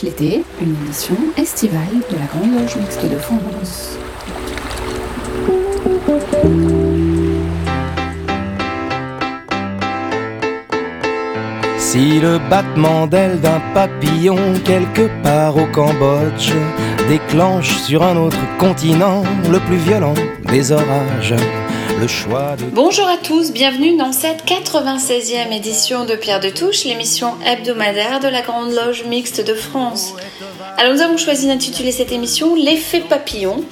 l'été, une émission estivale de la Grande Loge Mixte de France. Si le battement d'aile d'un papillon quelque part au Cambodge déclenche sur un autre continent le plus violent des orages, le choix de... Bonjour à tous, bienvenue dans cette 96e édition de Pierre de Touche, l'émission hebdomadaire de la Grande Loge Mixte de France. Alors nous avons choisi d'intituler cette émission L'effet papillon.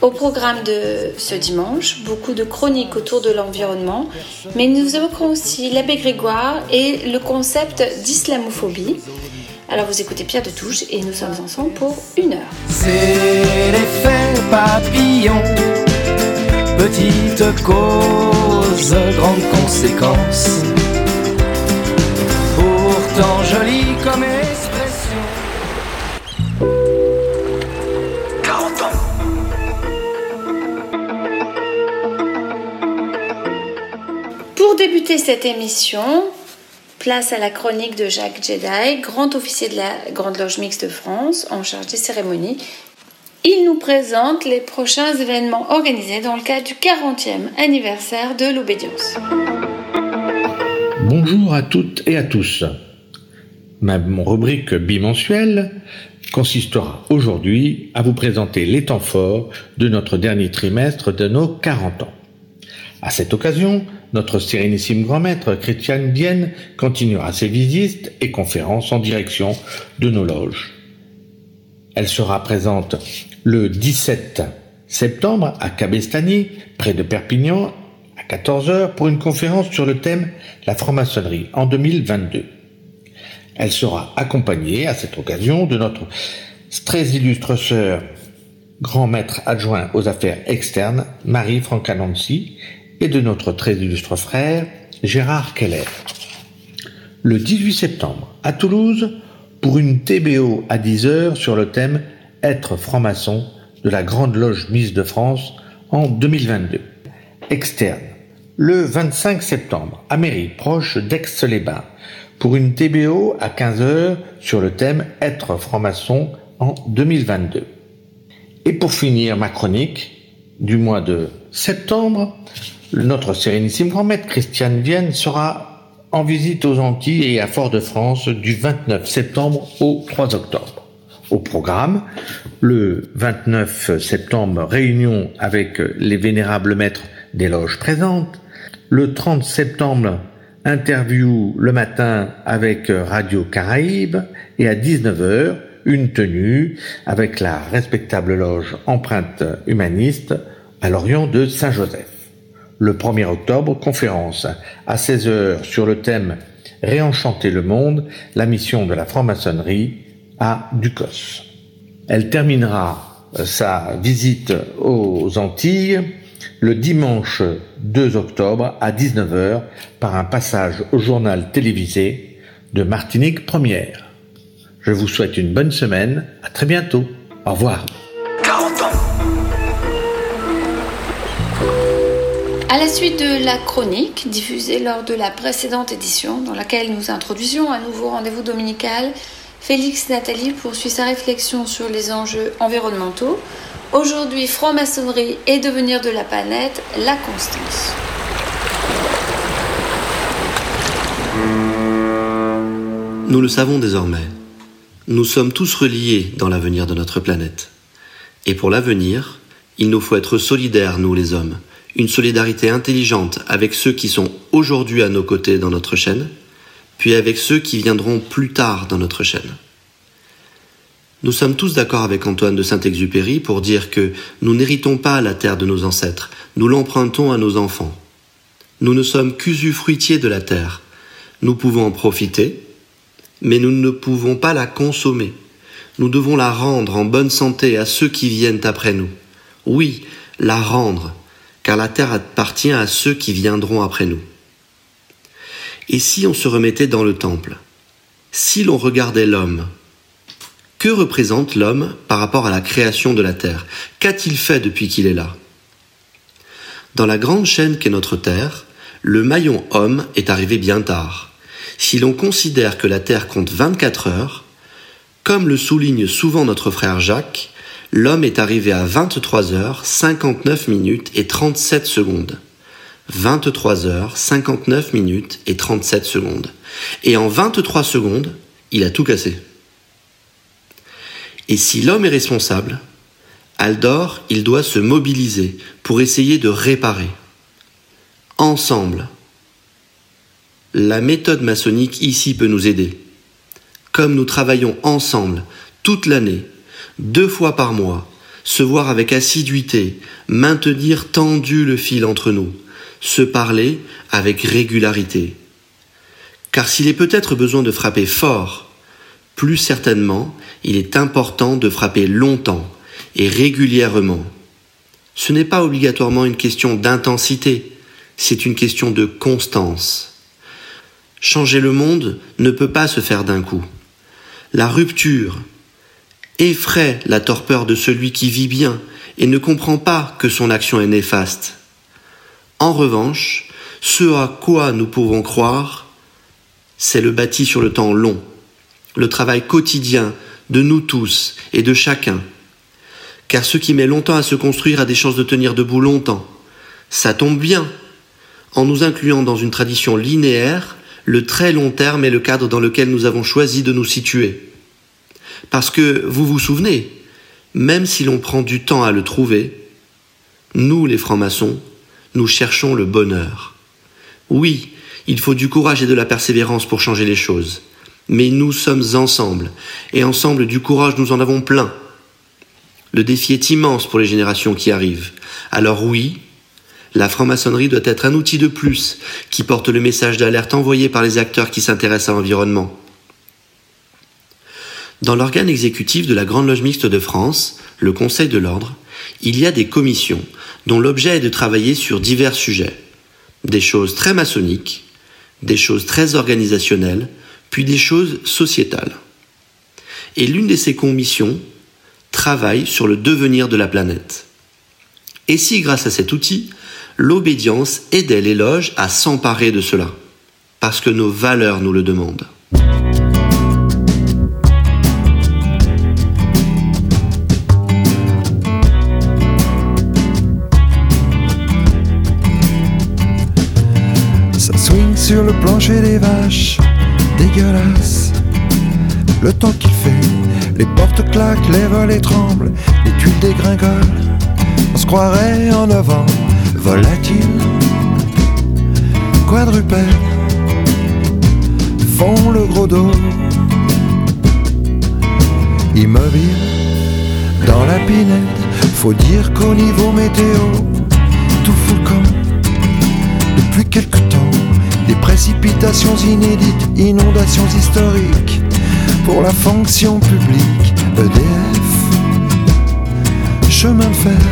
Au programme de ce dimanche, beaucoup de chroniques autour de l'environnement, mais nous évoquerons aussi l'abbé Grégoire et le concept d'islamophobie. Alors vous écoutez Pierre de Touche et nous sommes ensemble pour une heure. C'est l'effet papillon, petite cause, grande conséquence. Pourtant jolie comme expression. 40 ans. Pour débuter cette émission, place à la chronique de Jacques Jedi, grand officier de la Grande Loge Mixte de France, en charge des cérémonies. Il nous présente les prochains événements organisés dans le cadre du 40e anniversaire de l'obédience. Bonjour à toutes et à tous. Ma rubrique bimensuelle consistera aujourd'hui à vous présenter les temps forts de notre dernier trimestre de nos 40 ans. À cette occasion, notre sérénissime grand maître Christian Dienne continuera ses visites et conférences en direction de nos loges. Elle sera présente le 17 septembre à Cabestany, près de Perpignan, à 14h pour une conférence sur le thème La franc-maçonnerie en 2022. Elle sera accompagnée à cette occasion de notre très illustre sœur, grand maître adjoint aux affaires externes, Marie Francanancy, et de notre très illustre frère, Gérard Keller. Le 18 septembre, à Toulouse, pour une TBO à 10h sur le thème Être franc-maçon de la Grande Loge Mise de France en 2022. Externe, le 25 septembre, à Mairie, proche d'Aix-les-Bains, pour une TBO à 15h sur le thème Être franc-maçon en 2022. Et pour finir ma chronique du mois de septembre, notre sérénissime grand maître Christian Vienne sera en visite aux Antilles et à Fort-de-France du 29 septembre au 3 octobre. Au programme, le 29 septembre, réunion avec les vénérables maîtres des loges présentes. Le 30 septembre, interview le matin avec Radio Caraïbe et à 19h, une tenue avec la respectable loge empreinte humaniste à l'Orient de Saint-Joseph. Le 1er octobre, conférence à 16h sur le thème Réenchanter le monde, la mission de la franc-maçonnerie à Ducos. Elle terminera sa visite aux Antilles le dimanche 2 octobre à 19h par un passage au journal télévisé de Martinique Première. Je vous souhaite une bonne semaine, à très bientôt. Au revoir. 40 ans. À la suite de la chronique diffusée lors de la précédente édition, dans laquelle nous introduisions un nouveau rendez-vous dominical, Félix Nathalie poursuit sa réflexion sur les enjeux environnementaux. Aujourd'hui, franc-maçonnerie et devenir de la planète, la constance. Nous le savons désormais. Nous sommes tous reliés dans l'avenir de notre planète. Et pour l'avenir, il nous faut être solidaires, nous les hommes, une solidarité intelligente avec ceux qui sont aujourd'hui à nos côtés dans notre chaîne, puis avec ceux qui viendront plus tard dans notre chaîne. Nous sommes tous d'accord avec Antoine de Saint-Exupéry pour dire que nous n'héritons pas la terre de nos ancêtres, nous l'empruntons à nos enfants. Nous ne sommes qu'usufruitiers de la terre. Nous pouvons en profiter, mais nous ne pouvons pas la consommer. Nous devons la rendre en bonne santé à ceux qui viennent après nous. Oui, la rendre, car la terre appartient à ceux qui viendront après nous. Et si on se remettait dans le temple? Si l'on regardait l'homme Que représente l'homme par rapport à la création de la terre? Qu'a-t-il fait depuis qu'il est là? Dans la grande chaîne qu'est notre terre, le maillon homme est arrivé bien tard. Si l'on considère que la Terre compte 24 heures, Comme le souligne souvent notre frère Jacques, l'homme est arrivé à 23 heures 59 minutes et 37 secondes. 23 heures 59 minutes et 37 secondes. Et en 23 secondes, il a tout cassé. Et si l'homme est responsable, Aldor, il doit se mobiliser pour essayer de réparer. Ensemble. La méthode maçonnique ici peut nous aider. Comme nous travaillons ensemble toute l'année, deux fois par mois, se voir avec assiduité, maintenir tendu le fil entre nous, se parler avec régularité. Car s'il est peut-être besoin de frapper fort, plus certainement, il est important de frapper longtemps et régulièrement. Ce n'est pas obligatoirement une question d'intensité, c'est une question de constance. Changer le monde ne peut pas se faire d'un coup. La rupture effraie la torpeur de celui qui vit bien et ne comprend pas que son action est néfaste. En revanche, ce à quoi nous pouvons croire, c'est le bâti sur le temps long, le travail quotidien de nous tous et de chacun. Car ce qui met longtemps à se construire a des chances de tenir debout longtemps. Ça tombe bien. En nous incluant dans une tradition linéaire, le très long terme est le cadre dans lequel nous avons choisi de nous situer. Parce que, vous vous souvenez, même si l'on prend du temps à le trouver, nous, les francs-maçons, nous cherchons le bonheur. Oui, il faut du courage et de la persévérance pour changer les choses. Mais nous sommes ensemble, et ensemble du courage nous en avons plein. Le défi est immense pour les générations qui arrivent. Alors oui, la franc-maçonnerie doit être un outil de plus qui porte le message d'alerte envoyé par les acteurs qui s'intéressent à l'environnement. Dans l'organe exécutif de la Grande Loge Mixte de France, le Conseil de l'Ordre, il y a des commissions dont l'objet est de travailler sur divers sujets. Des choses très maçonniques, des choses très organisationnelles, puis des choses sociétales. Et l'une de ces commissions travaille sur le devenir de la planète. Et si, grâce à cet outil, l'obédience aidait les loges à s'emparer de cela, parce que nos valeurs nous le demandent. Ça swing sur le plancher des vaches, dégueulasse. Le temps qu'il fait, les portes claquent, les volets tremblent, les tuiles dégringolent. On se croirait en novembre, volatile, quadrupède, font le gros dos. Immobile, dans la pinette, faut dire qu'au niveau météo, tout fout le camp. Depuis quelque temps, précipitations inédites, inondations historiques. Pour la fonction publique, EDF, chemin de fer,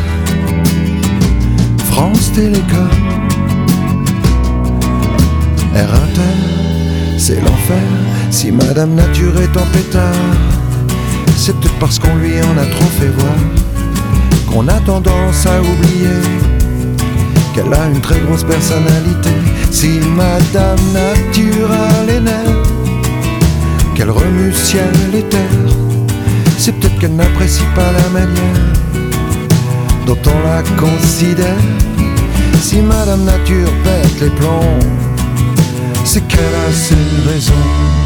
France Télécom, Air Inter, c'est l'enfer. Si Madame Nature est en pétard, c'est peut-être parce qu'on lui en a trop fait voir. Qu'on a tendance à oublier qu'elle a une très grosse personnalité. Si Madame Nature a les nerfs, qu'elle remue ciel et terre, c'est peut-être qu'elle n'apprécie pas la manière dont on la considère. Si Madame Nature pète les plombs, c'est qu'elle a ses raisons.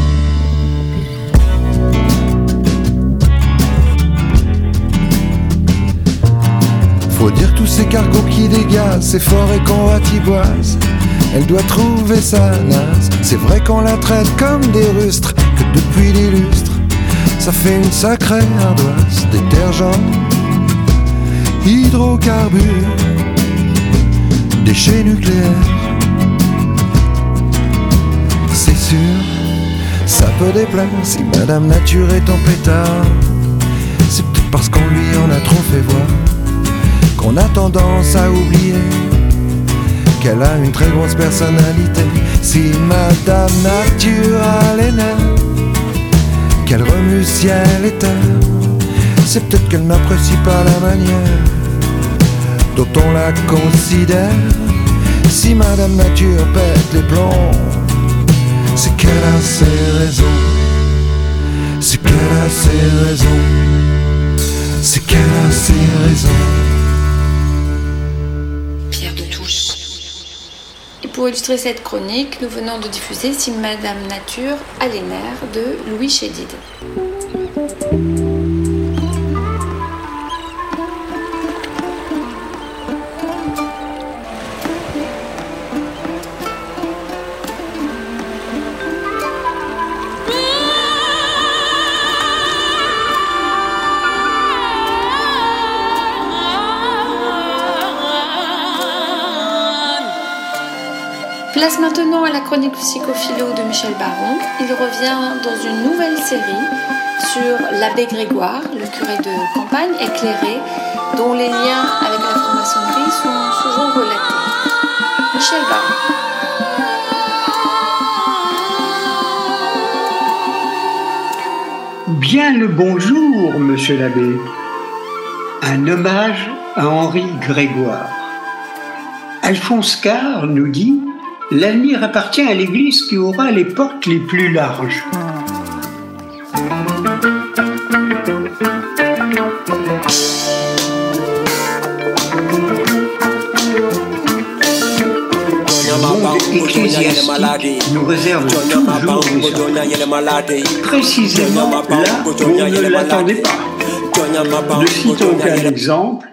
Tous ces cargos qui dégagent, ces forêts convoitiboises. Elle doit trouver sa naze. C'est vrai qu'on la traite comme des rustres, que depuis des lustres, ça fait une sacrée ardoise. Détergent, hydrocarbures, déchets nucléaires. C'est sûr, ça peut déplaire si Madame Nature est en pétard. C'est peut-être parce qu'on lui en a trop fait voir qu'on a tendance à oublier qu'elle a une très grosse personnalité. Si Madame Nature a les nerfs, qu'elle remue ciel et terre, c'est peut-être qu'elle n'apprécie pas la manière dont on la considère. Si Madame Nature pète les plombs, c'est qu'elle a ses raisons. c'est qu'elle a ses raisons, c'est qu'elle a ses raisons. Pour illustrer cette chronique, nous venons de diffuser Si Madame Nature a les de Louis Chédid. La chronique psychophilo de Michel Baron. Il revient dans une nouvelle série sur l'abbé Grégoire, le curé de campagne éclairé, dont les liens avec la franc-maçonnerie sont souvent relatés. Michel Baron. Bien le bonjour, monsieur l'abbé. Un hommage à Henri Grégoire. Alphonse Carr nous dit L'avenir appartient à l'Église qui aura les portes les plus larges. Le monde ecclésiastique nous réserve toujours des. Précisément là où on ne l'attendait pas. Ne citons qu'un exemple,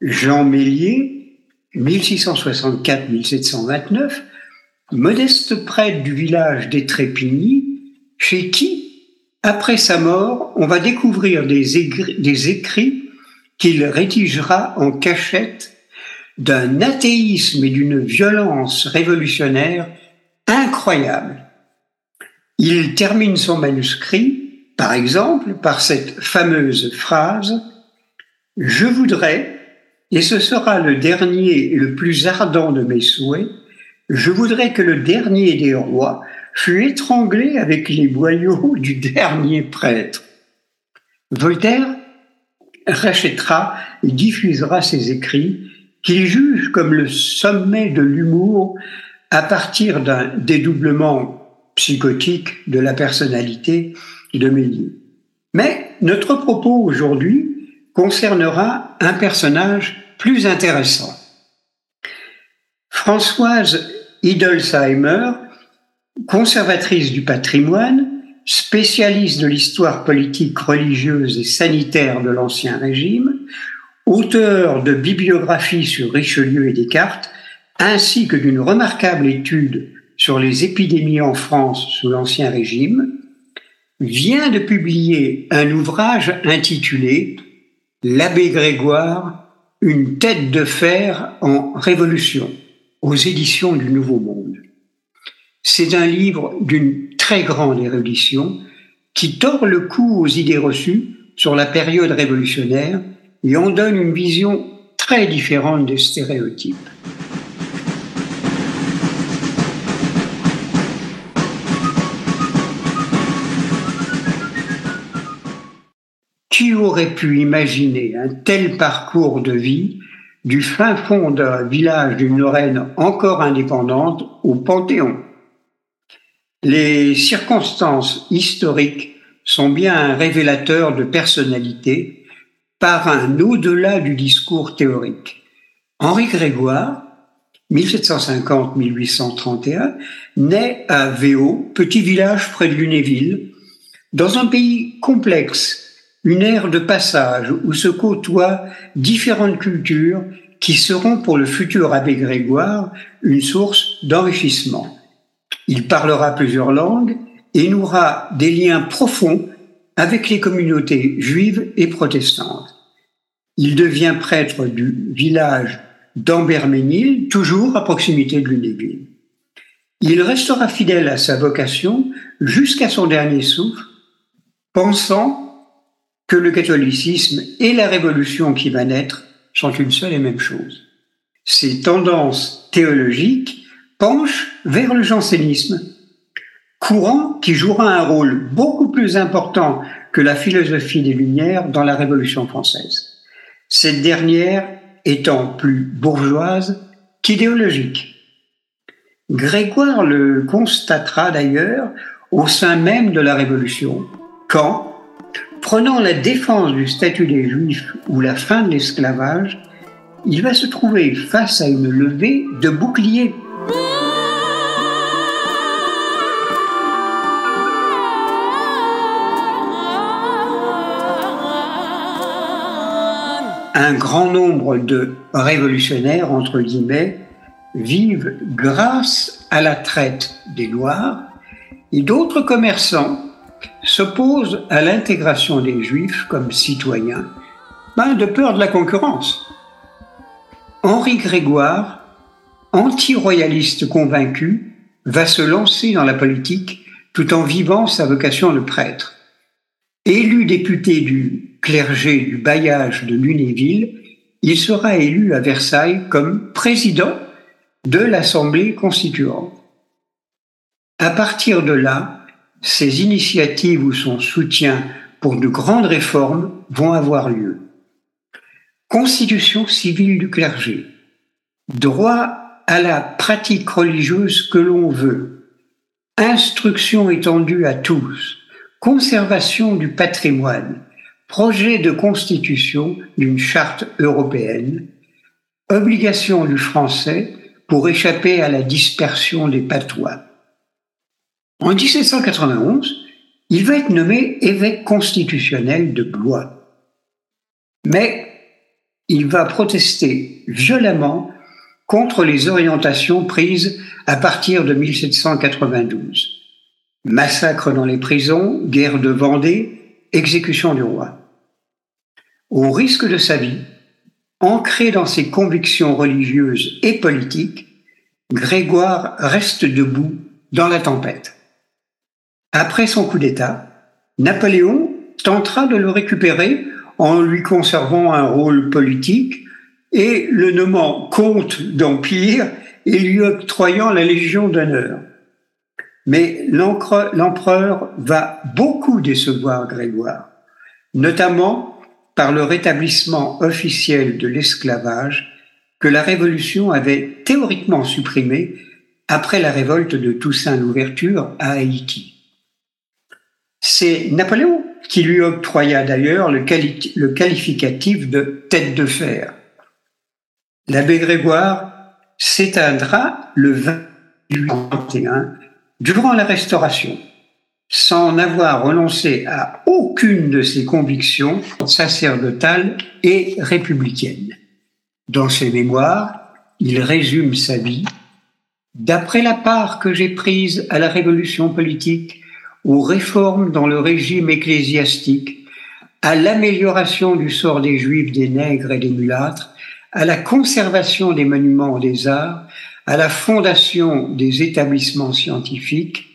Jean Mélier, 1664-1729, modeste prêtre du village des Trépigny, chez qui, après sa mort, on va découvrir des, des écrits qu'il rédigera en cachette d'un athéisme et d'une violence révolutionnaire incroyable. Il termine son manuscrit, par exemple, par cette fameuse phrase Je voudrais, et ce sera le dernier et le plus ardent de mes souhaits, je voudrais que le dernier des rois fût étranglé avec les boyaux du dernier prêtre. Voltaire rachètera et diffusera ses écrits qu'il juge comme le sommet de l'humour à partir d'un dédoublement psychotique de la personnalité de Méliès. Mais notre propos aujourd'hui concernera un personnage plus intéressant. Françoise Idolsheimer, conservatrice du patrimoine, spécialiste de l'histoire politique, religieuse et sanitaire de l'Ancien Régime, auteur de bibliographies sur Richelieu et Descartes, ainsi que d'une remarquable étude sur les épidémies en France sous l'Ancien Régime, vient de publier un ouvrage intitulé L'abbé Grégoire, une tête de fer en révolution aux éditions du Nouveau Monde. C'est un livre d'une très grande érudition qui tord le cou aux idées reçues sur la période révolutionnaire et en donne une vision très différente des stéréotypes. Qui aurait pu imaginer un tel parcours de vie du fin fond d'un village d'une Lorraine encore indépendante au Panthéon Les circonstances historiques sont bien un révélateur de personnalité par un au-delà du discours théorique. Henri Grégoire, 1750-1831, naît à Véo, petit village près de Lunéville, dans un pays complexe, une ère de passage où se côtoient différentes cultures qui seront pour le futur abbé Grégoire une source d'enrichissement. Il parlera plusieurs langues et nouera des liens profonds avec les communautés juives et protestantes. Il devient prêtre du village d'Amberménil, toujours à proximité de Lunéville. Il restera fidèle à sa vocation jusqu'à son dernier souffle, pensant que le catholicisme et la révolution qui va naître sont une seule et même chose. Ces tendances théologiques penchent vers le jansénisme, courant qui jouera un rôle beaucoup plus important que la philosophie des Lumières dans la Révolution française. Cette dernière étant plus bourgeoise qu'idéologique. Grégoire le constatera d'ailleurs au sein même de la Révolution, quand, prenant la défense du statut des Juifs ou la fin de l'esclavage, il va se trouver face à une levée de boucliers. Un grand nombre de révolutionnaires, entre guillemets, vivent grâce à la traite des Noirs et d'autres commerçants s'opposent à l'intégration des Juifs comme citoyens ben, de peur de la concurrence. Henri Grégoire, anti-royaliste convaincu, va se lancer dans la politique tout en vivant sa vocation de prêtre. Élu député du clergé du bailliage de Lunéville, il sera élu à Versailles comme président de l'Assemblée constituante. À partir de là, ses initiatives ou son soutien pour de grandes réformes vont avoir lieu. Constitution civile du clergé, droit à la pratique religieuse que l'on veut, instruction étendue à tous, conservation du patrimoine, projet de constitution d'une charte européenne, obligation du français pour échapper à la dispersion des patois. En 1791, il va être nommé évêque constitutionnel de Blois. Mais il va protester violemment contre les orientations prises à partir de 1792. Massacre dans les prisons, guerre de Vendée, exécution du roi. Au risque de sa vie, ancré dans ses convictions religieuses et politiques, Grégoire reste debout dans la tempête. Après son coup d'État, Napoléon tentera de le récupérer en lui conservant un rôle politique et le nommant comte d'Empire et lui octroyant la Légion d'honneur. Mais l'empereur va beaucoup décevoir Grégoire, notamment par le rétablissement officiel de l'esclavage que la Révolution avait théoriquement supprimé après la révolte de Toussaint l'Ouverture à Haïti. C'est Napoléon qui lui octroya d'ailleurs le, qualificatif de tête de fer. L'abbé Grégoire s'éteindra le 21 durant la Restauration sans avoir renoncé à aucune de ses convictions sacerdotales et républicaines. Dans ses mémoires, il résume sa vie D'après la part que j'ai prise à la révolution politique, aux réformes dans le régime ecclésiastique, à l'amélioration du sort des juifs, des nègres et des mulâtres, à la conservation des monuments des arts, à la fondation des établissements scientifiques,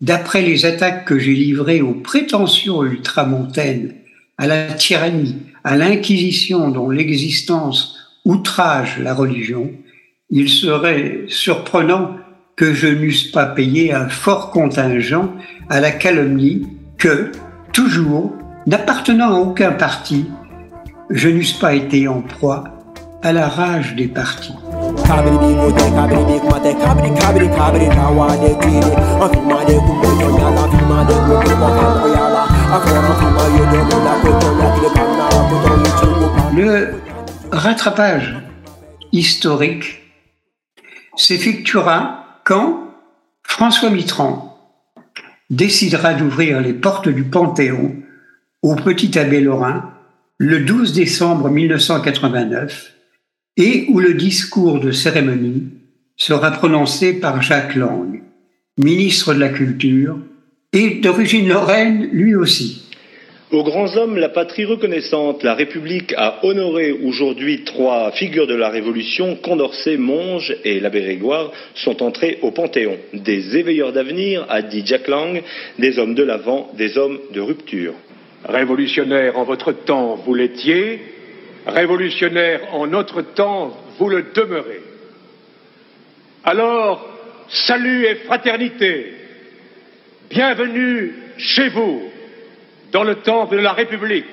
D'après les attaques que j'ai livrées aux prétentions ultramontaines, à la tyrannie, à l'inquisition dont l'existence outrage la religion, il serait surprenant que je n'eusse pas payé un fort contingent à la calomnie que, toujours, n'appartenant à aucun parti, je n'eusse pas été en proie à la rage des partis. Le rattrapage historique s'effectuera quand François Mitterrand décidera d'ouvrir les portes du Panthéon au Petit Abbé Lorrain le 12 décembre 1989 et où le discours de cérémonie sera prononcé par Jacques Lang, ministre de la Culture, et d'origine lorraine lui aussi. Aux grands hommes, la patrie reconnaissante, la République a honoré aujourd'hui trois figures de la Révolution. Condorcet, Monge et l'abbé Grégoire sont entrés au Panthéon. Des éveilleurs d'avenir, a dit Jack Lang, des hommes de l'avant, des hommes de rupture. Révolutionnaire en votre temps, vous l'étiez, révolutionnaire en notre temps, vous le demeurez. Alors, salut et fraternité, bienvenue chez vous, dans le temple de la République,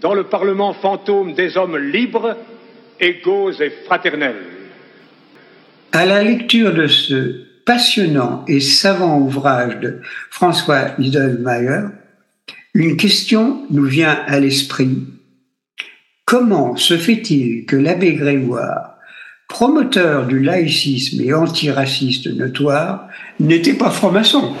dans le Parlement fantôme des hommes libres, égaux et fraternels. À la lecture de ce passionnant et savant ouvrage de François Idelmayer, une question nous vient à l'esprit. Comment se fait-il que l'abbé Grégoire, promoteur du laïcisme et antiraciste notoire, n'était pas franc-maçon?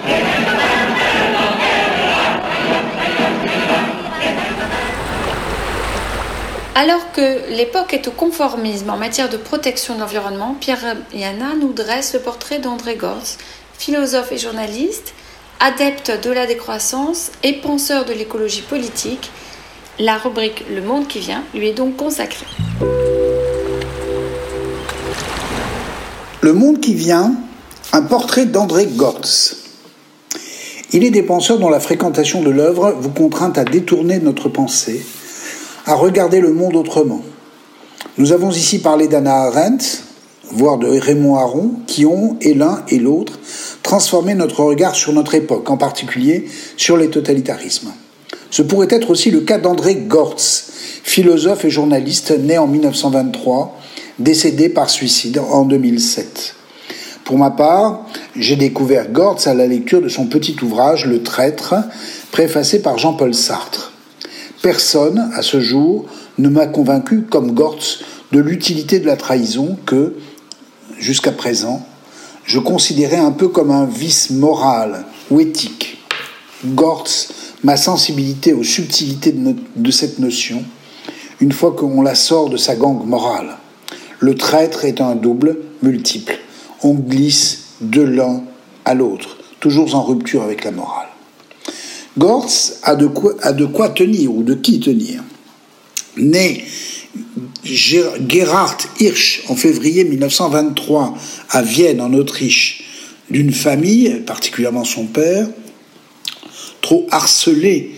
Alors que l'époque est au conformisme en matière de protection de l'environnement, Pierre Yana nous dresse le portrait d'André Gortz, philosophe et journaliste, adepte de la décroissance et penseur de l'écologie politique. La rubrique Le monde qui vient lui est donc consacrée. Le monde qui vient, un portrait d'André Gortz. Il est des penseurs dont la fréquentation de l'œuvre vous contraint à détourner notre pensée à regarder le monde autrement. Nous avons ici parlé d'Anna Arendt, voire de Raymond Aron, qui ont, et l'un et l'autre, transformé notre regard sur notre époque, en particulier sur les totalitarismes. Ce pourrait être aussi le cas d'André Gortz, philosophe et journaliste né en 1923, décédé par suicide en 2007. Pour ma part, j'ai découvert Gortz à la lecture de son petit ouvrage Le Traître, préfacé par Jean-Paul Sartre. Personne, à ce jour, ne m'a convaincu, comme Gortz, de l'utilité de la trahison que, jusqu'à présent, je considérais un peu comme un vice moral ou éthique. Gortz, ma sensibilité aux subtilités de, cette notion, une fois qu'on la sort de sa gangue morale. Le traître est un double, multiple. On glisse de l'un à l'autre, toujours en rupture avec la morale. Gortz a de, quoi, tenir ou de qui tenir. Né Gerhard Hirsch en février 1923 à Vienne en Autriche d'une famille, particulièrement son père, trop harcelé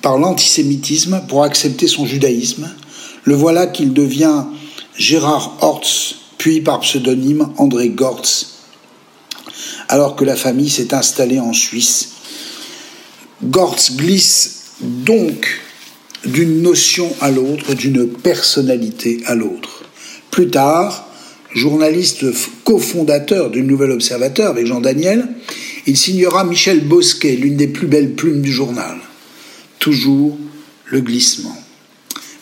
par l'antisémitisme pour accepter son judaïsme, le voilà qu'il devient Gérard Hortz, puis par pseudonyme André Gortz, alors que la famille s'est installée en Suisse Gortz glisse donc d'une notion à l'autre, d'une personnalité à l'autre. Plus tard, journaliste cofondateur du Nouvel Observateur avec Jean Daniel, il signera Michel Bosquet, l'une des plus belles plumes du journal. Toujours le glissement.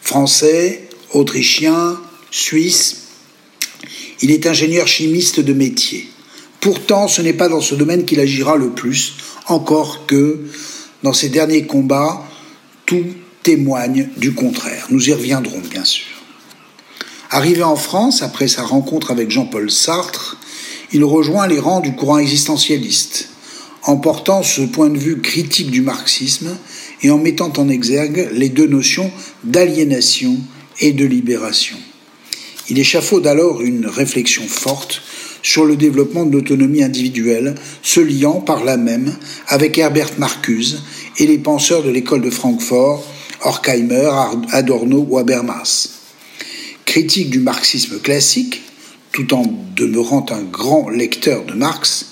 Français, autrichien, suisse, il est ingénieur chimiste de métier. Pourtant, ce n'est pas dans ce domaine qu'il agira le plus, encore que dans ces derniers combats, tout témoigne du contraire. Nous y reviendrons, bien sûr. Arrivé en France, après sa rencontre avec Jean-Paul Sartre, il rejoint les rangs du courant existentialiste, en portant ce point de vue critique du marxisme et en mettant en exergue les deux notions d'aliénation et de libération. Il échafaude alors une réflexion forte sur le développement de l'autonomie individuelle, se liant par là même avec Herbert Marcuse et les penseurs de l'école de Francfort, Horkheimer, Adorno ou Habermas. Critique du marxisme classique, tout en demeurant un grand lecteur de Marx,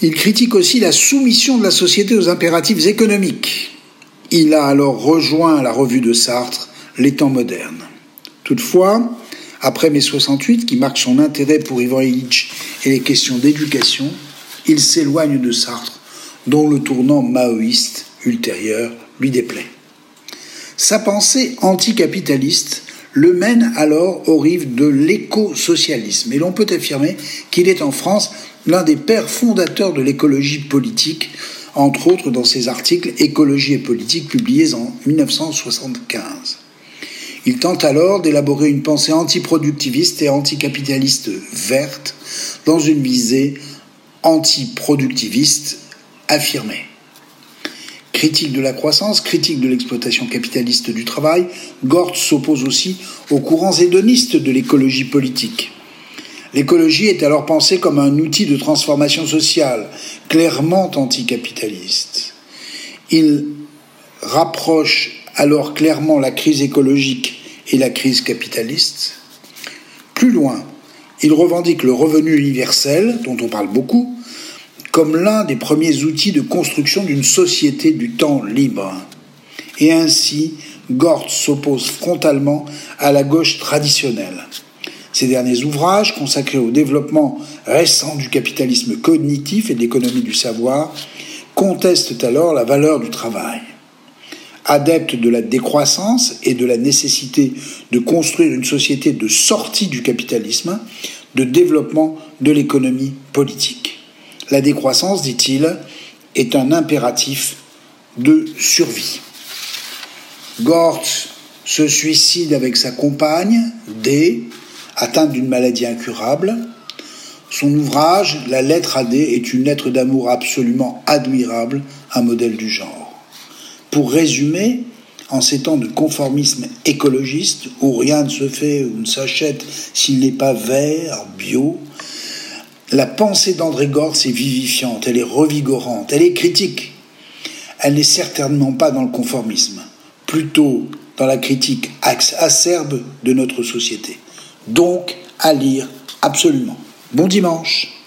il critique aussi la soumission de la société aux impératifs économiques. Il a alors rejoint la revue de Sartre, Les temps modernes. Toutefois, après mai 68, qui marque son intérêt pour Ivan Illich et les questions d'éducation, il s'éloigne de Sartre, dont le tournant maoïste ultérieur lui déplaît. Sa pensée anticapitaliste le mène alors aux rives de l'éco-socialisme, et l'on peut affirmer qu'il est en France l'un des pères fondateurs de l'écologie politique, entre autres dans ses articles Écologie et politique publiés en 1975. Il tente alors d'élaborer une pensée antiproductiviste et anticapitaliste verte dans une visée antiproductiviste affirmée. Critique de la croissance, critique de l'exploitation capitaliste du travail, Gortz s'oppose aussi aux courants hédonistes de l'écologie politique. L'écologie est alors pensée comme un outil de transformation sociale, clairement anticapitaliste. Il rapproche alors clairement la crise écologique et la crise capitaliste. Plus loin, il revendique le revenu universel, dont on parle beaucoup, comme l'un des premiers outils de construction d'une société du temps libre. Et ainsi, Gortz s'oppose frontalement à la gauche traditionnelle. Ses derniers ouvrages, consacrés au développement récent du capitalisme cognitif et de l'économie du savoir, contestent alors la valeur du travail. Adeptes de la décroissance et de la nécessité de construire une société de sortie du capitalisme, de développement de l'économie politique. La décroissance, dit-il, est un impératif de survie. Gortz se suicide avec sa compagne, D, atteinte d'une maladie incurable. Son ouvrage, La lettre à D, est une lettre d'amour absolument admirable, un modèle du genre. Pour résumer, en ces temps de conformisme écologiste, où rien ne se fait ou ne s'achète s'il n'est pas vert, bio, la pensée d'André Gortz est vivifiante, elle est revigorante, elle est critique. Elle n'est certainement pas dans le conformisme, plutôt dans la critique acerbe de notre société. Donc, à lire absolument. Bon dimanche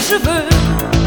cheveux.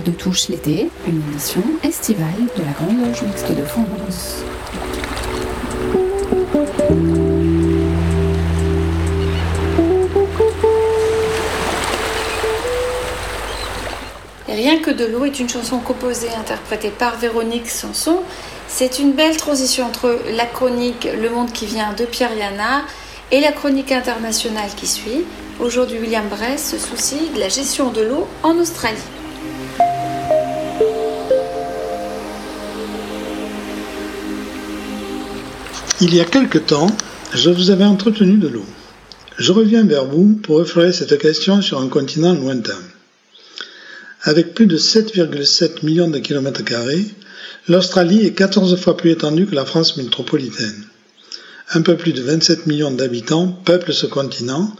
Touche l'été, une émission estivale de la Grande Loge Mixte de France. Rien que de l'eau est une chanson composée, interprétée par Véronique Sanson. C'est une belle transition entre la chronique Le Monde qui vient de Pierre Yana et la chronique internationale qui suit. Aujourd'hui, William Bress se soucie de la gestion de l'eau en Australie. Il y a quelque temps, je vous avais entretenu de l'eau. Je reviens vers vous pour effleurer cette question sur un continent lointain. Avec plus de 7,7 millions de kilomètres carrés, l'Australie est 14 fois plus étendue que la France métropolitaine. Un peu plus de 27 millions d'habitants peuplent ce continent,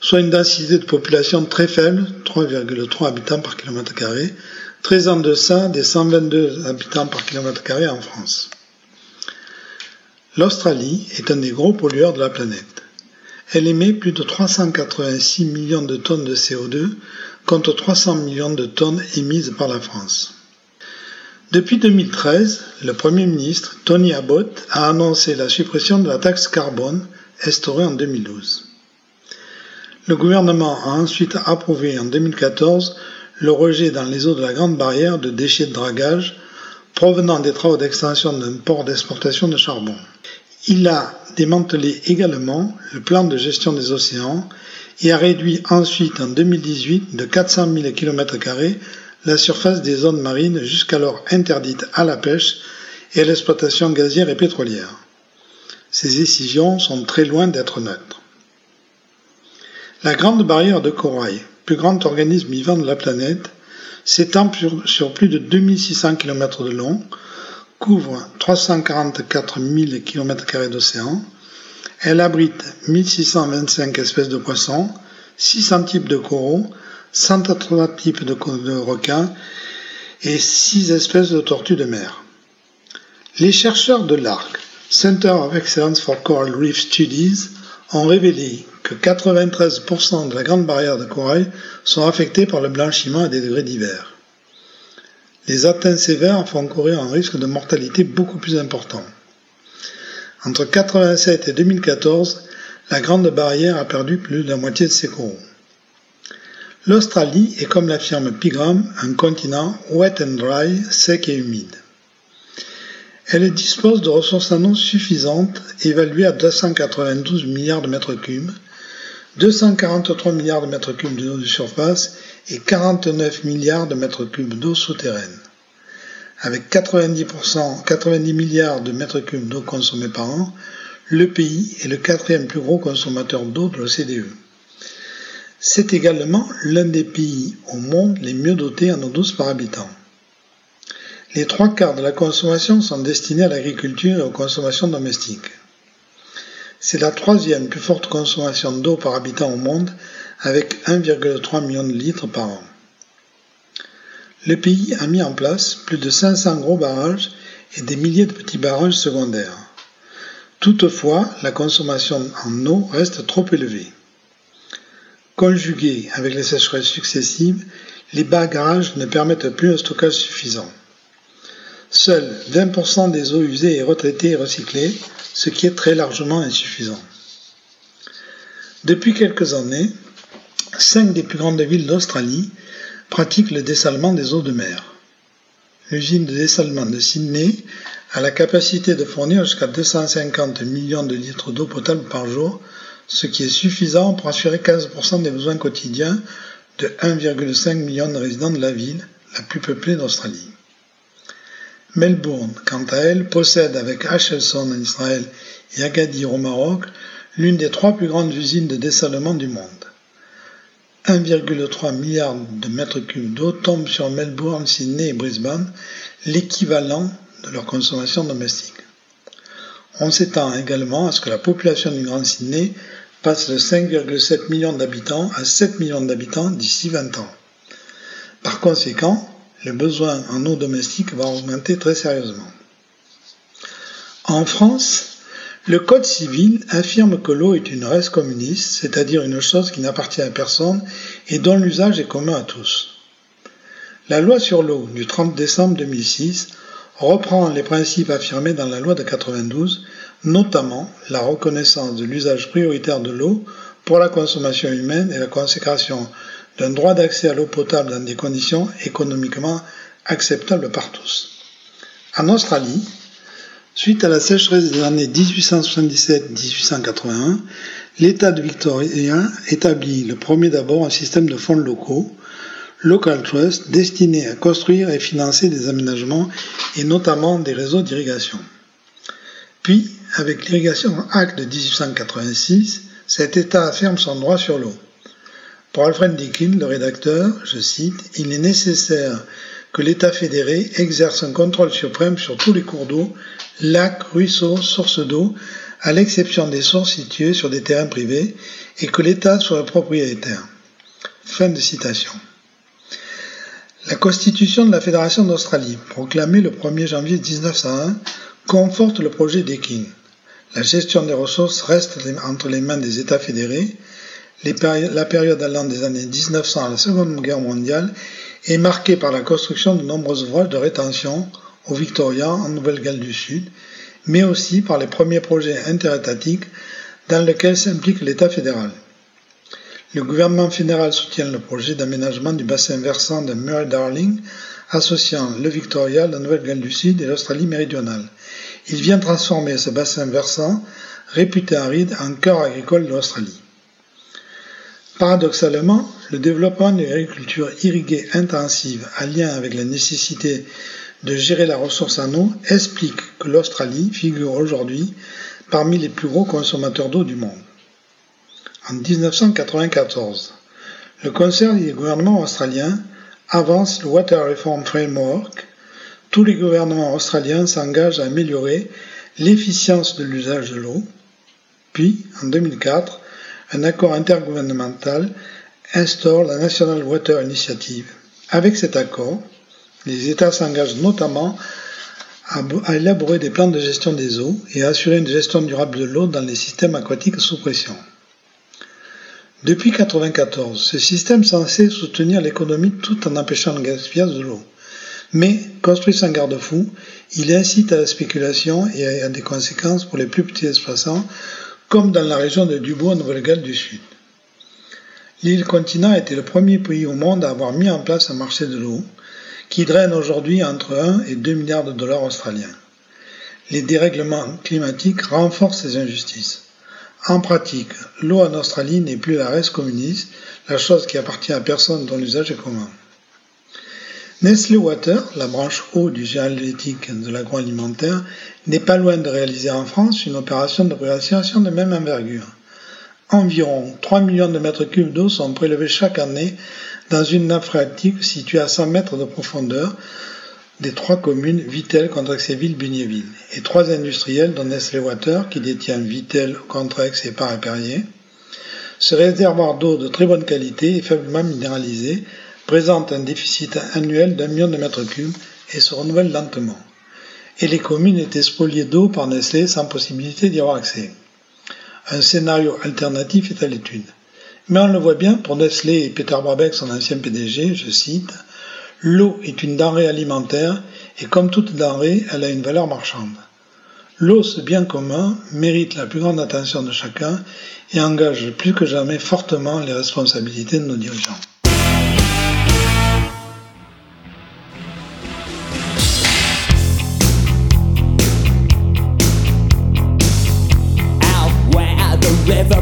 soit une densité de population très faible, 3,3 habitants par kilomètre carré, très en deçà des 122 habitants par kilomètre carré en France. L'Australie est un des gros pollueurs de la planète. Elle émet plus de 386 millions de tonnes de CO2 contre 300 millions de tonnes émises par la France. Depuis 2013, le Premier ministre Tony Abbott a annoncé la suppression de la taxe carbone instaurée en 2012. Le gouvernement a ensuite approuvé en 2014 le rejet dans les eaux de la Grande Barrière de déchets de dragage provenant des travaux d'extension d'un port d'exportation de charbon. Il a démantelé également le plan de gestion des océans et a réduit ensuite en 2018 de 400 000 km la surface des zones marines jusqu'alors interdites à la pêche et à l'exploitation gazière et pétrolière. Ces décisions sont très loin d'être neutres. La Grande Barrière de Corail, plus grand organisme vivant de la planète, s'étend sur plus de 2600 km de long, couvre 344 000 km d'océan. Elle abrite 1625 espèces de poissons, 600 types de coraux, 180 types de, requins et 6 espèces de tortues de mer. Les chercheurs de l'ARC, Center of Excellence for Coral Reef Studies, ont révélé que 93% de la grande barrière de corail sont affectés par le blanchiment à des degrés divers les atteintes sévères font courir un risque de mortalité beaucoup plus important. Entre 1987 et 2014, la Grande Barrière a perdu plus de la moitié de ses coraux. L'Australie est, comme l'affirme Pigram, un continent wet and dry, sec et humide. Elle dispose de ressources en eau suffisantes, évaluées à 292 milliards de mètres cubes, 243 milliards de mètres cubes d'eau de surface et 49 milliards de mètres cubes d'eau souterraine. Avec 90%, 90 milliards de mètres cubes d'eau consommés par an, le pays est le quatrième plus gros consommateur d'eau de l'OCDE. C'est également l'un des pays au monde les mieux dotés en eau douce par habitant. Les trois quarts de la consommation sont destinés à l'agriculture et aux consommations domestiques. C'est la troisième plus forte consommation d'eau par habitant au monde avec 1,3 million de litres par an. Le pays a mis en place plus de 500 gros barrages et des milliers de petits barrages secondaires. Toutefois, la consommation en eau reste trop élevée. Conjuguée avec les sécheresses successives, les barrages ne permettent plus un stockage suffisant. Seuls 20% des eaux usées et retraitées et recyclées, ce qui est très largement insuffisant. Depuis quelques années, cinq des plus grandes villes d'Australie pratiquent le dessalement des eaux de mer. L'usine de dessalement de Sydney a la capacité de fournir jusqu'à 250 millions de litres d'eau potable par jour, ce qui est suffisant pour assurer 15% des besoins quotidiens de 1,5 million de résidents de la ville, la plus peuplée d'Australie. Melbourne, quant à elle, possède avec Hachelson en Israël et Agadir au Maroc l'une des trois plus grandes usines de dessalement du monde. 1,3 milliard de mètres cubes d'eau tombent sur Melbourne, Sydney et Brisbane, l'équivalent de leur consommation domestique. On s'étend également à ce que la population du Grand Sydney passe de 5,7 millions d'habitants à 7 millions d'habitants d'ici 20 ans. Par conséquent, le besoin en eau domestique va augmenter très sérieusement. En France, le Code civil affirme que l'eau est une res communis, c'est-à-dire une chose qui n'appartient à personne et dont l'usage est commun à tous. La loi sur l'eau du 30 décembre 2006 reprend les principes affirmés dans la loi de 92, notamment la reconnaissance de l'usage prioritaire de l'eau pour la consommation humaine et la consécration d'un droit d'accès à l'eau potable dans des conditions économiquement acceptables par tous. En Australie, suite à la sécheresse des années 1877-1881, l'État de Victoria établit le premier d'abord un système de fonds locaux, Local Trust, destiné à construire et financer des aménagements et notamment des réseaux d'irrigation. Puis, avec l'Irrigation Act de 1886, cet État affirme son droit sur l'eau. Pour Alfred Dickin, le rédacteur, je cite, Il est nécessaire que l'État fédéré exerce un contrôle suprême sur tous les cours d'eau, lacs, ruisseaux, sources d'eau, à l'exception des sources situées sur des terrains privés, et que l'État soit propriétaire. Fin de citation. La Constitution de la Fédération d'Australie, proclamée le 1er janvier 1901, conforte le projet d'Ekin. La gestion des ressources reste entre les mains des États fédérés. La période allant des années 1900 à la Seconde Guerre mondiale est marquée par la construction de nombreux ouvrages de rétention au Victoria, en Nouvelle-Galles du Sud, mais aussi par les premiers projets interétatiques dans lesquels s'implique l'État fédéral. Le gouvernement fédéral soutient le projet d'aménagement du bassin versant de Murray-Darling associant le Victoria, la Nouvelle-Galles du Sud et l'Australie méridionale. Il vient transformer ce bassin versant, réputé aride, en cœur agricole de l'Australie. Paradoxalement, le développement d'une agriculture irriguée intensive en lien avec la nécessité de gérer la ressource en eau explique que l'Australie figure aujourd'hui parmi les plus gros consommateurs d'eau du monde. En 1994, le Conseil des gouvernements australiens avance le Water Reform Framework, tous les gouvernements australiens s'engagent à améliorer l'efficience de l'usage de l'eau. Puis, en 2004, un accord intergouvernemental instaure la National Water Initiative. Avec cet accord, les États s'engagent notamment à élaborer des plans de gestion des eaux et à assurer une gestion durable de l'eau dans les systèmes aquatiques sous pression. Depuis 1994, ce système censé soutenir l'économie tout en empêchant le gaspillage de l'eau. Mais, construit sans garde-fou, il incite à la spéculation et a des conséquences pour les plus petits exploitants, comme dans la région de Dubois, Nouvelle-Galles du Sud. L'île continent était le premier pays au monde à avoir mis en place un marché de l'eau, qui draine aujourd'hui entre 1 et 2 milliards de dollars australiens. Les dérèglements climatiques renforcent ces injustices. En pratique, l'eau en Australie n'est plus la reste communiste, la chose qui appartient à personne dont l'usage est commun. Nestlé Water, la branche eau du géalétique de l'agroalimentaire, n'est pas loin de réaliser en France une opération de privatisation de même envergure. Environ 3 millions de mètres cubes d'eau sont prélevés chaque année dans une nappe phréatique située à 100 mètres de profondeur des trois communes Vitel, Contrexéville, Bugnéville, et trois industriels dont Nestlé Water, qui détient Vitel, Contrex et Paré-Perrier. Ce réservoir d'eau de très bonne qualité et faiblement minéralisé présente un déficit annuel d'un million de mètres cubes et se renouvelle lentement. Et les communes étaient spoliées d'eau par Nestlé sans possibilité d'y avoir accès. Un scénario alternatif est à l'étude. Mais on le voit bien pour Nestlé et Peter Brabeck, son ancien PDG, je cite, L'eau est une denrée alimentaire et comme toute denrée, elle a une valeur marchande. L'eau, ce bien commun, mérite la plus grande attention de chacun et engage plus que jamais fortement les responsabilités de nos dirigeants. never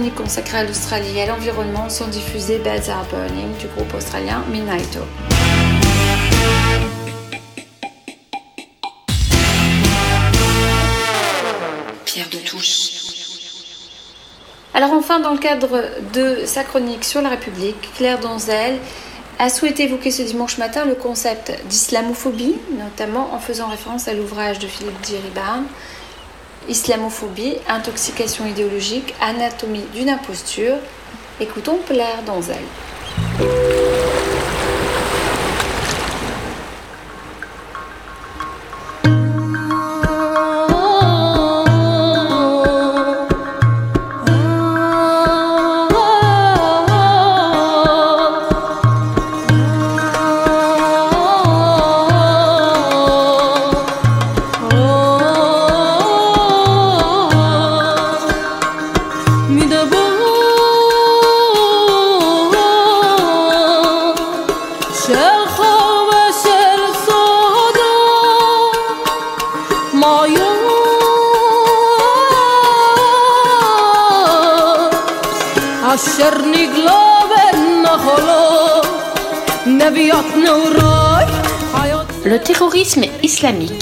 Évidemment, pas de chronique consacrée à l'Australie et à l'environnement sans diffuser Beds Are Burning du groupe australien Midnighto. Pierre de Touche. Alors enfin, dans le cadre de sa chronique sur la République, Claire Donzel a souhaité évoquer ce dimanche matin le concept d'islamophobie, notamment en faisant référence à l'ouvrage de Philippe Diribarne, Islamophobie, intoxication idéologique, anatomie d'une imposture. Écoutons Claire Donzel.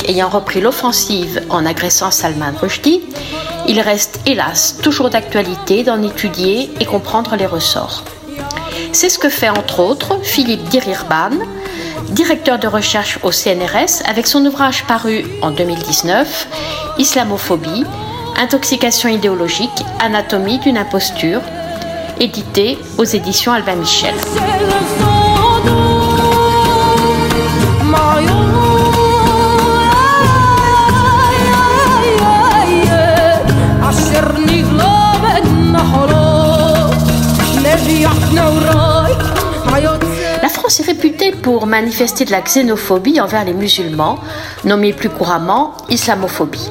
Ayant repris l'offensive en agressant Salman Rushdie, il reste hélas toujours d'actualité d'en étudier et comprendre les ressorts. C'est ce que fait entre autres Philippe Dirirban, directeur de recherche au CNRS, avec son ouvrage paru en 2019, Islamophobie, intoxication idéologique, anatomie d'une imposture, édité aux éditions Albin Michel. Pour manifester de la xénophobie envers les musulmans, nommée plus couramment islamophobie.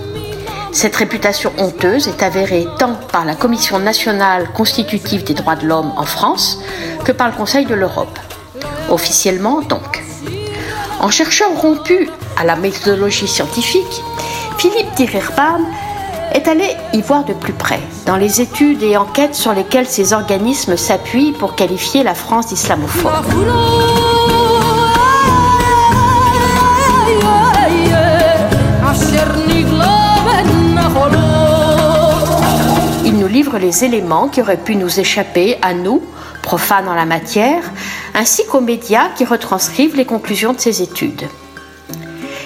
Cette réputation honteuse est avérée tant par la Commission nationale constitutive des droits de l'homme en France que par le Conseil de l'Europe. Officiellement donc. En chercheur rompu à la méthodologie scientifique, Philippe Dirirban est allé y voir de plus près, dans les études et enquêtes sur lesquelles ces organismes s'appuient pour qualifier la France d'islamophobe. Livre les éléments qui auraient pu nous échapper à nous, profanes en la matière, ainsi qu'aux médias qui retranscrivent les conclusions de ces études.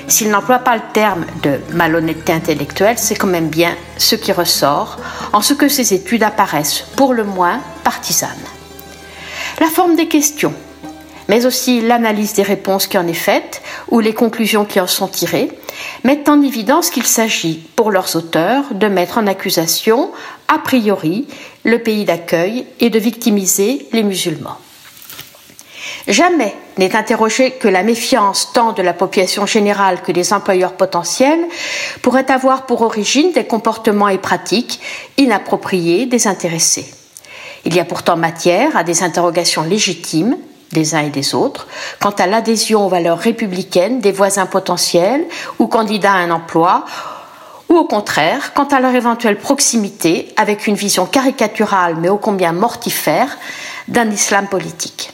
s'il n'emploie pas le terme de malhonnêteté intellectuelle, c'est quand même bien ce qui ressort, en ce que ces études apparaissent pour le moins partisanes. La forme des questions, mais aussi l'analyse des réponses qui en est faite ou les conclusions qui en sont tirées, mettent en évidence qu'il s'agit, pour leurs auteurs, de mettre en accusation, a priori, le pays d'accueil et de victimiser les musulmans. Jamais n'est interrogé que la méfiance tant de la population générale que des employeurs potentiels pourrait avoir pour origine des comportements et pratiques inappropriés des intéressés. Il y a pourtant matière à des interrogations légitimes des uns et des autres quant à l'adhésion aux valeurs républicaines des voisins potentiels ou candidats à un emploi ou au contraire quant à leur éventuelle proximité avec une vision caricaturale mais ô combien mortifère d'un islam politique.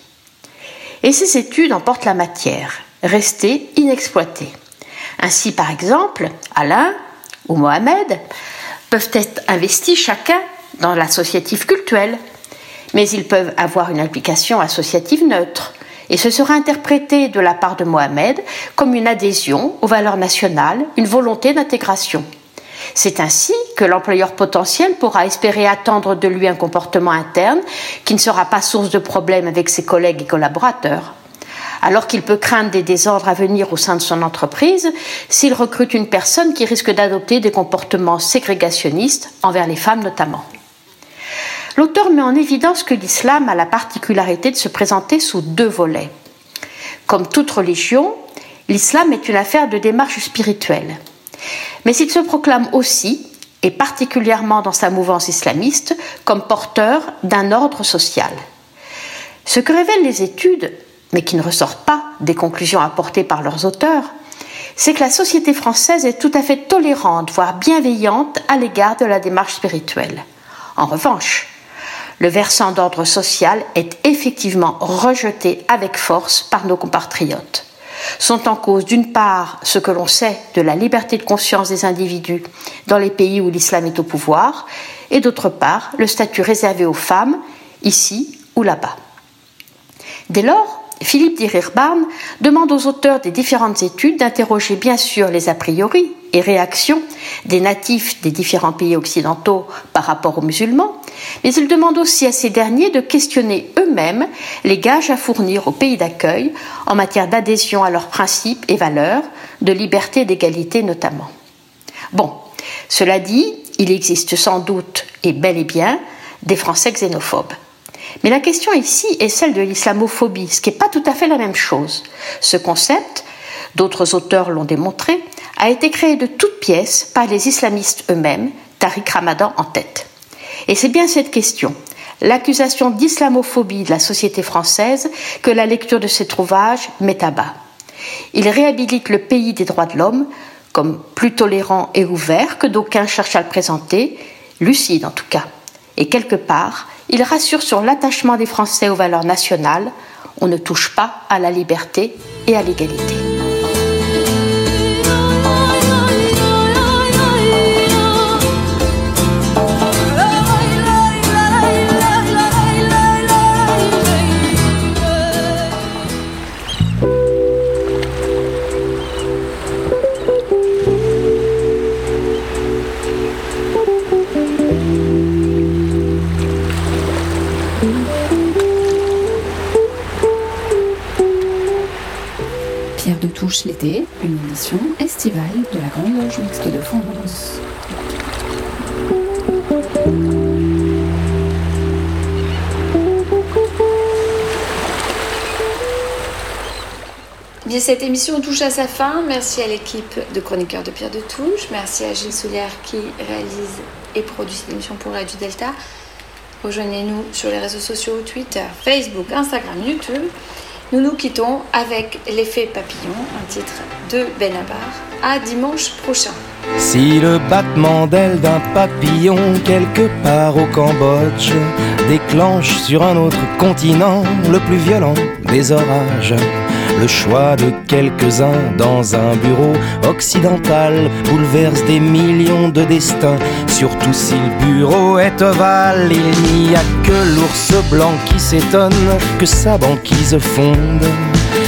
Et ces études en portent la matière, restée inexploitée. Ainsi, par exemple, Alain ou Mohamed peuvent être investis chacun dans l'associatif cultuel, mais ils peuvent avoir une application associative neutre. Et ce sera interprété de la part de Mohamed comme une adhésion aux valeurs nationales, une volonté d'intégration. C'est ainsi que l'employeur potentiel pourra espérer attendre de lui un comportement interne qui ne sera pas source de problèmes avec ses collègues et collaborateurs. Alors qu'il peut craindre des désordres à venir au sein de son entreprise s'il recrute une personne qui risque d'adopter des comportements ségrégationnistes envers les femmes notamment. L'auteur met en évidence que l'islam a la particularité de se présenter sous deux volets. Comme toute religion, l'islam est une affaire de démarche spirituelle. Mais il se proclame aussi, et particulièrement dans sa mouvance islamiste, comme porteur d'un ordre social. Ce que révèlent les études, mais qui ne ressort pas des conclusions apportées par leurs auteurs, c'est que la société française est tout à fait tolérante, voire bienveillante à l'égard de la démarche spirituelle. En revanche, le versant d'ordre social est effectivement rejeté avec force par nos compatriotes sont en cause d'une part ce que l'on sait de la liberté de conscience des individus dans les pays où l'islam est au pouvoir, et d'autre part le statut réservé aux femmes, ici ou là-bas. Dès lors, Philippe Dirirbarn demande aux auteurs des différentes études d'interroger bien sûr les a priori et réactions des natifs des différents pays occidentaux par rapport aux musulmans, mais il demande aussi à ces derniers de questionner eux-mêmes les gages à fournir aux pays d'accueil en matière d'adhésion à leurs principes et valeurs, de liberté et d'égalité notamment. Bon, cela dit, il existe sans doute et bel et bien des Français xénophobes. Mais la question ici est celle de l'islamophobie, ce qui n'est pas tout à fait la même chose. Ce concept, d'autres auteurs l'ont démontré, a été créé de toutes pièces par les islamistes eux-mêmes, Tariq Ramadan en tête. Et c'est bien cette question, l'accusation d'islamophobie de la société française, que la lecture de cet ouvrage met à bas. Il réhabilite le pays des droits de l'homme comme plus tolérant et ouvert que d'aucuns cherchent à le présenter, lucide en tout cas. Et quelque part, il rassure sur l'attachement des Français aux valeurs nationales. On ne touche pas à la liberté et à l'égalité. L'été, une émission estivale de la Grande Loge Mixte de France. Bien, cette émission touche à sa fin. Merci à l'équipe de chroniqueurs de Pierre de Touche. Merci à Gilles Soulière qui réalise et produit cette émission pour Radio Delta. Rejoignez-nous sur les réseaux sociaux Twitter, Facebook, Instagram, YouTube. Nous nous quittons avec L'effet papillon, un titre de Benabar. À dimanche prochain. Si le battement d'aile d'un papillon quelque part au Cambodge déclenche sur un autre continent le plus violent des orages, le choix de quelques-uns dans un bureau occidental bouleverse des millions de destins, surtout si le bureau est ovale. Il n'y a que l'ours blanc qui s'étonne que sa banquise fonde.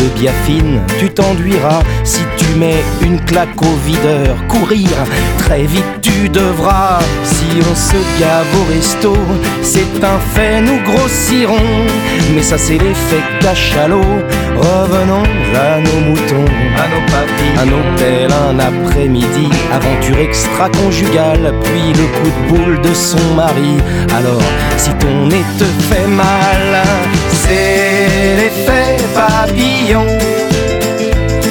de biafine tu t'enduiras. Si tu mets une claque au videur, courir, très vite tu devras. Si on se gave au resto, c'est un fait, nous grossirons. Mais ça c'est l'effet cachalot. Revenons à nos moutons, à nos papilles, à nos pelles, un après-midi, aventure extra-conjugale, puis le coup de boule de son mari. Alors, si ton nez te fait mal, c'est l'effet papillon.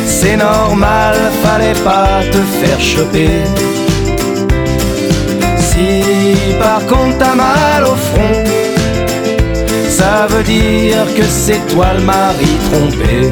C'est normal, fallait pas te faire choper. Si par contre t'as mal au front, ça veut dire que c'est toi le mari trompé.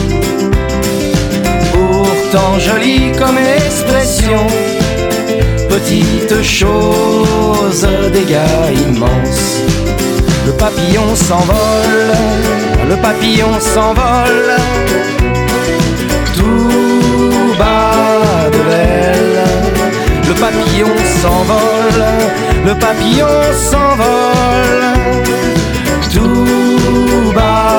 pourtant jolie comme expression. Petite chose, dégâts immenses. Le papillon s'envole, le papillon s'envole, tout bas de l'aile. Le papillon s'envole, le papillon s'envole, tout bas